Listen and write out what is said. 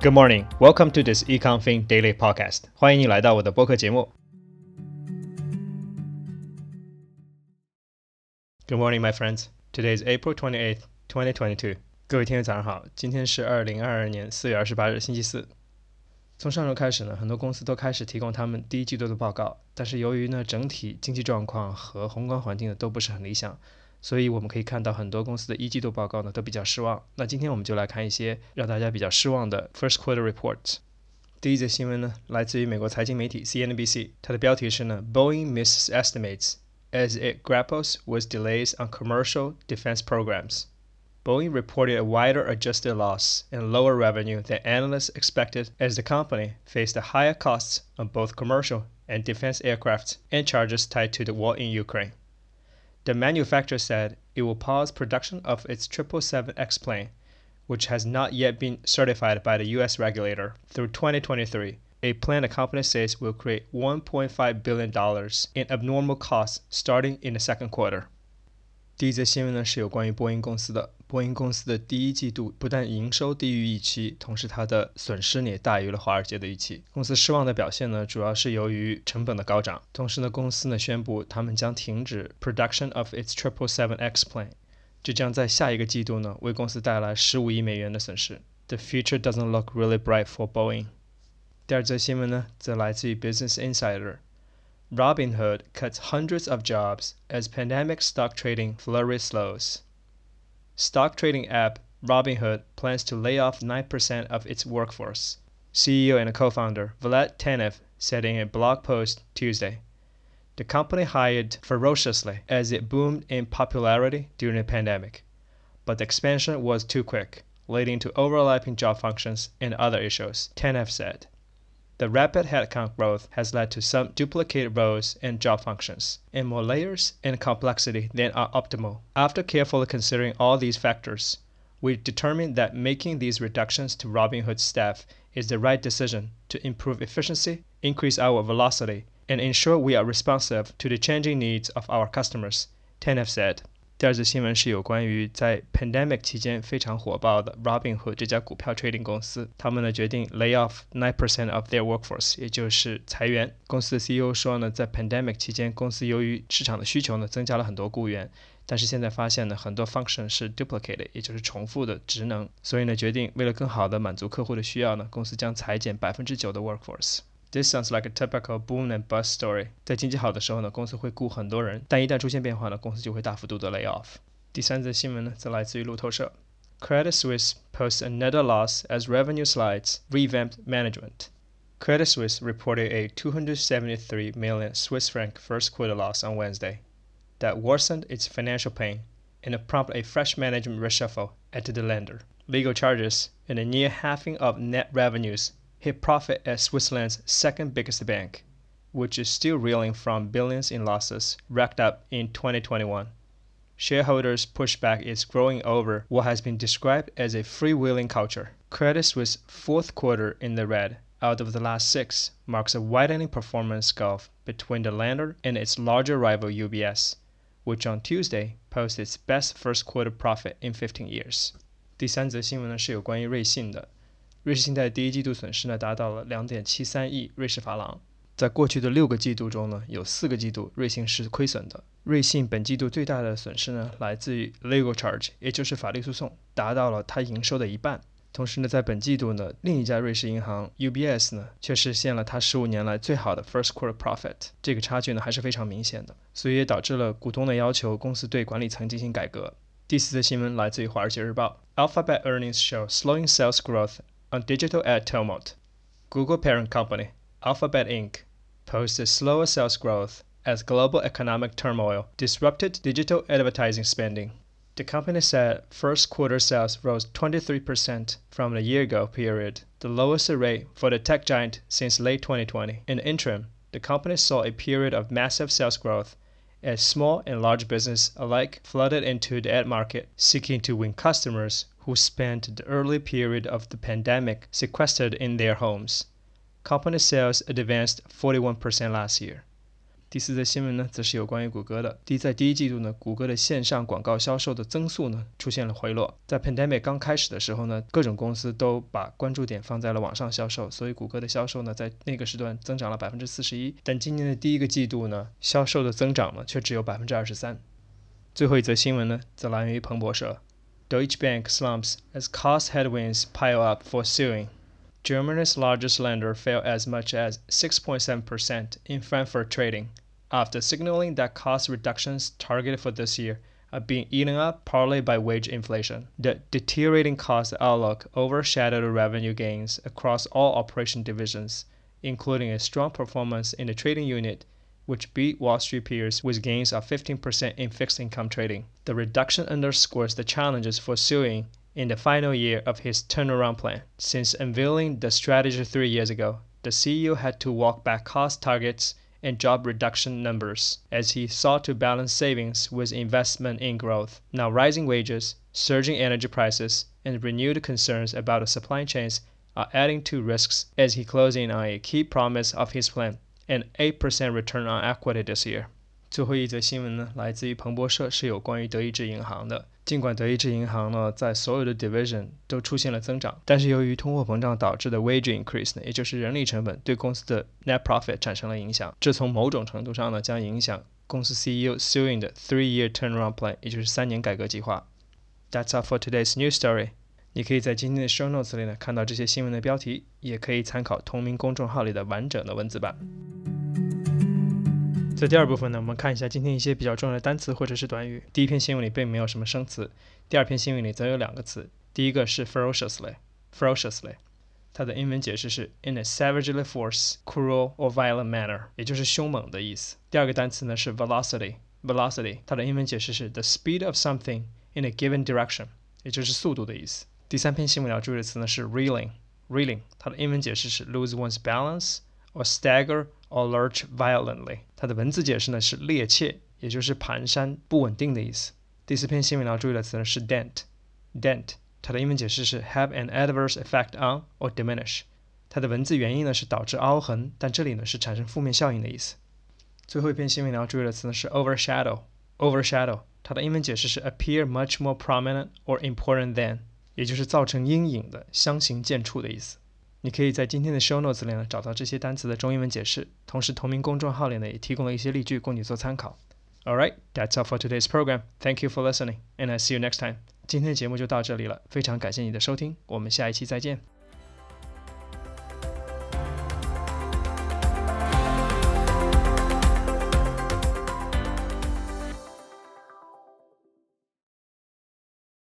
Good morning. Welcome to this EconFin Daily Podcast. 欢迎你来到我的播客节目。Good morning, my friends. Today is April 28th, 2022. 各位听众早上好，今天是二零二二年四月二十八日，星期四。从上周开始呢，很多公司都开始提供他们第一季度的报告，但是由于呢整体经济状况和宏观环境呢都不是很理想，所以我们可以看到很多公司的一季度报告呢都比较失望。那今天我们就来看一些让大家比较失望的 first quarter reports。第一则新闻呢来自于美国财经媒体 CNBC，它的标题是呢 Boeing misses estimates as it grapples with delays on commercial defense programs。Boeing reported a wider adjusted loss and lower revenue than analysts expected as the company faced higher costs on both commercial and defense aircraft and charges tied to the war in Ukraine. The manufacturer said it will pause production of its 777X plane, which has not yet been certified by the U.S. regulator, through 2023, a plan the company says will create $1.5 billion in abnormal costs starting in the second quarter. 第一则新闻呢是有关于波音公司的。 波音公司的第一季度不但营收低于预期，同时它的损失也大于了华尔街的预期。公司失望的表现呢，主要是由于成本的高涨。同时呢，公司呢宣布他们将停止 production of its 777X plane，这将在下一个季度呢为公司带来十五亿美元的损失。The future doesn't look really bright for Boeing。第二则新闻呢，则来自于 Business Insider。Robinhood cuts hundreds of jobs as pandemic stock trading flurry slows. Stock trading app Robinhood plans to lay off 9% of its workforce. CEO and co-founder Vlad Tenev said in a blog post Tuesday. The company hired ferociously as it boomed in popularity during the pandemic, but the expansion was too quick, leading to overlapping job functions and other issues, Tenev said. The rapid headcount growth has led to some duplicated roles and job functions, and more layers and complexity than are optimal. After carefully considering all these factors, we determined that making these reductions to Robinhood staff is the right decision to improve efficiency, increase our velocity, and ensure we are responsive to the changing needs of our customers, Tenev said. 第二则新闻是有关于在 pandemic 期间非常火爆的 Robinhood 这家股票 trading 公司，他们呢决定 lay off nine percent of their workforce，也就是裁员。公司的 CEO 说呢，在 pandemic 期间，公司由于市场的需求呢，增加了很多雇员，但是现在发现呢，很多 function 是 duplicated，也就是重复的职能，所以呢，决定为了更好的满足客户的需要呢，公司将裁减百分之九的 workforce。This sounds like a typical boom and bust story。在经济好的时候呢，公司会雇很多人，但一旦出现变化呢，公司就会大幅度的 lay off。第三则新闻呢，则来自于路透社。Credit Suisse posts another loss as revenue slides revamped management. Credit Suisse reported a 273 million Swiss franc first quarter loss on Wednesday that worsened its financial pain and prompted a fresh management reshuffle at the lender. Legal charges and a near halving of net revenues hit profit at Switzerland's second biggest bank, which is still reeling from billions in losses racked up in 2021. Shareholders pushed back its growing over what has been described as a freewheeling culture. Credit Suisse fourth quarter in the red out of the last six marks a widening performance gulf between the lender and its larger rival UBS, which on Tuesday posted its best first quarter profit in 15 years. 第三则新闻呢是有关于瑞信的。 瑞士信贷第一季度损失呢达到了两点七三亿瑞士法郎。在过去的六个季度中呢，有四个季度瑞信是亏损的。瑞信本季度最大的损失呢来自于 legal charge，也就是法律诉讼，达到了它营收的一半。同时呢，在本季度呢，另一家瑞士银行 UBS 呢却实现了它十五年来最好的 first quarter profit，这个差距呢还是非常明显的，所以也导致了股东的要求公司对管理层进行改革。第四则新闻来自于《华尔街日报》，Alphabet earnings show slowing sales growth on digital ad tumult. Google parent company, Alphabet Inc., posted slower sales growth as global economic turmoil disrupted digital advertising spending. The company said first quarter sales rose 23% from the year ago period, the lowest rate for the tech giant since late 2020. In the interim, the company saw a period of massive sales growth as small and large business alike flooded into the ad market seeking to win customers who spent the early period of the pandemic sequestered in their homes. Company sales advanced 41% last year. 第四则新闻呢，则是有关于谷歌的。第一在第一季度呢，谷歌的线上广告销售的增速呢出现了回落。在 pandemic 刚开始的时候呢，各种公司都把关注点放在了网上销售，所以谷歌的销售呢在那个时段增长了百分之四十一。但今年的第一个季度呢，销售的增长呢却只有百分之二十三。最后一则新闻呢，则来源于彭博社。Deutsche Bank slumps as cost headwinds pile up for suing. Germany's largest lender fell as much as 6.7% in Frankfurt trading after signaling that cost reductions targeted for this year are being eaten up partly by wage inflation. The deteriorating cost outlook overshadowed revenue gains across all operation divisions, including a strong performance in the trading unit, which beat Wall Street peers with gains of 15% in fixed income trading. The reduction underscores the challenges for Sewing in the final year of his turnaround plan. Since unveiling the strategy three years ago, the CEO had to walk back cost targets and job reduction numbers as he sought to balance savings with investment in growth. Now, rising wages, surging energy prices, and renewed concerns about the supply chains are adding to risks as he closes in on a key promise of his plan an 8% return on equity this year. 最后一则新闻呢，来自于彭博社，是有关于德意志银行的。尽管德意志银行呢在所有的 division 都出现了增长，但是由于通货膨胀导致的 wage increase 呢，也就是人力成本对公司的 net profit 产生了影响。这从某种程度上呢将影响公司 CEO suing 的 three-year turnaround plan，也就是三年改革计划。That's all for today's news story。你可以在今天的 show notes 里呢看到这些新闻的标题，也可以参考同名公众号里的完整的文字版。在第二部分呢，我们看一下今天一些比较重要的单词或者是短语。第一篇新闻里并没有什么生词，第二篇新闻里则有两个词。第一个是 ferociously，ferociously，它的英文解释是 in a savagely forced, cruel or violent manner，也就是凶猛的意思。第二个单词呢是 velocity，velocity，它的英文解释是 the speed of something in a given direction，也就是速度的意思。第三篇新闻要注意的词呢是 reeling，reeling，它的英文解释是 lose one's balance or stagger。or lurch violently，它的文字解释呢是趔趄，也就是蹒跚、不稳定的意思。第四篇新闻要注意的词呢是 dent，dent，它的英文解释是 have an adverse effect on or diminish，它的文字原意呢是导致凹痕，但这里呢是产生负面效应的意思。最后一篇新闻要注意的词呢是 overshadow，overshadow，它的英文解释是 appear much more prominent or important than，也就是造成阴影的、相形见绌的意思。你可以在今天的 show notes 里呢找到这些单词的中英文解释，同时同名公众号里呢也提供了一些例句供你做参考。All right, that's all for today's program. Thank you for listening, and I see you next time. 今天的节目就到这里了，非常感谢你的收听，我们下一期再见。